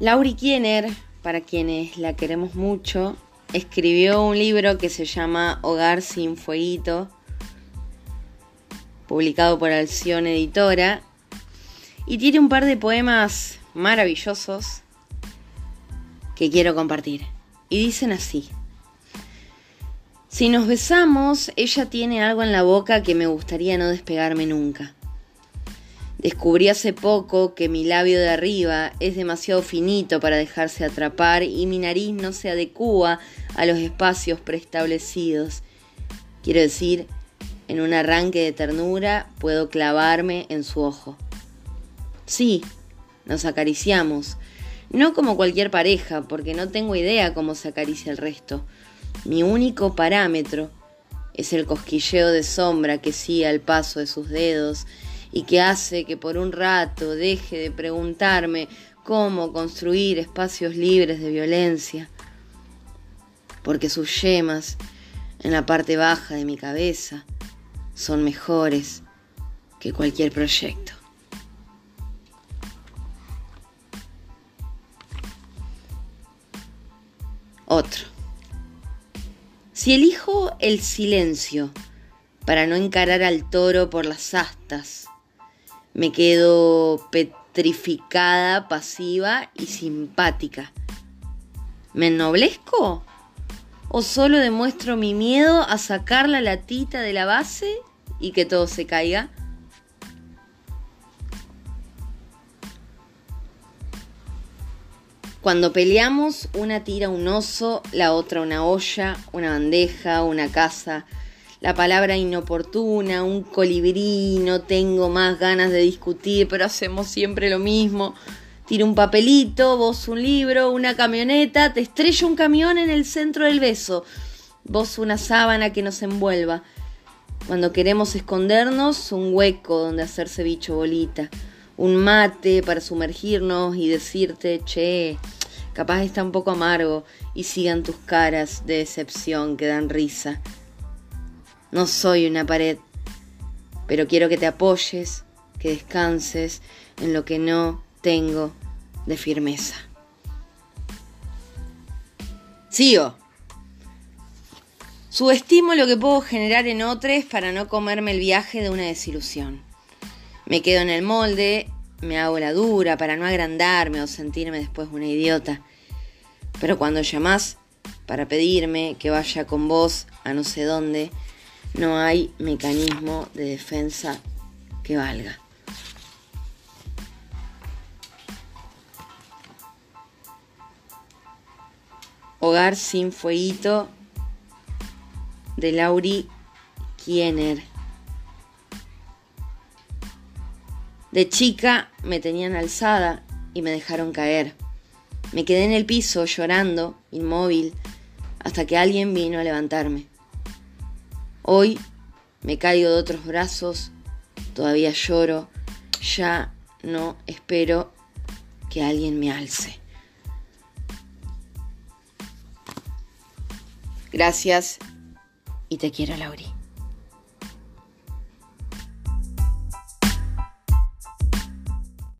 Lauri Kiener, para quienes la queremos mucho, escribió un libro que se llama Hogar sin Fueguito, publicado por Alción Editora, y tiene un par de poemas maravillosos que quiero compartir. Y dicen así. Si nos besamos, ella tiene algo en la boca que me gustaría no despegarme nunca. Descubrí hace poco que mi labio de arriba es demasiado finito para dejarse atrapar y mi nariz no se adecúa a los espacios preestablecidos. Quiero decir, en un arranque de ternura puedo clavarme en su ojo. Sí, nos acariciamos, no como cualquier pareja, porque no tengo idea cómo se acaricia el resto. Mi único parámetro es el cosquilleo de sombra que sigue al paso de sus dedos y que hace que por un rato deje de preguntarme cómo construir espacios libres de violencia, porque sus yemas en la parte baja de mi cabeza son mejores que cualquier proyecto. Otro. Si elijo el silencio para no encarar al toro por las astas, me quedo petrificada, pasiva y simpática. ¿Me ennoblezco? ¿O solo demuestro mi miedo a sacar la latita de la base y que todo se caiga? Cuando peleamos, una tira un oso, la otra una olla, una bandeja, una casa, la palabra inoportuna, un colibrí, no tengo más ganas de discutir, pero hacemos siempre lo mismo. Tiro un papelito, vos un libro, una camioneta, te estrella un camión en el centro del beso, vos una sábana que nos envuelva. Cuando queremos escondernos, un hueco donde hacerse bicho bolita un mate para sumergirnos y decirte, che, capaz está un poco amargo y sigan tus caras de decepción que dan risa. No soy una pared, pero quiero que te apoyes, que descanses en lo que no tengo de firmeza. Sigo. Subestimo lo que puedo generar en otros para no comerme el viaje de una desilusión. Me quedo en el molde, me hago la dura para no agrandarme o sentirme después una idiota. Pero cuando llamás para pedirme que vaya con vos a no sé dónde, no hay mecanismo de defensa que valga. Hogar sin fueguito de Lauri Kiener. De chica me tenían alzada y me dejaron caer. Me quedé en el piso llorando, inmóvil, hasta que alguien vino a levantarme. Hoy me caigo de otros brazos, todavía lloro, ya no espero que alguien me alce. Gracias y te quiero, Lauri.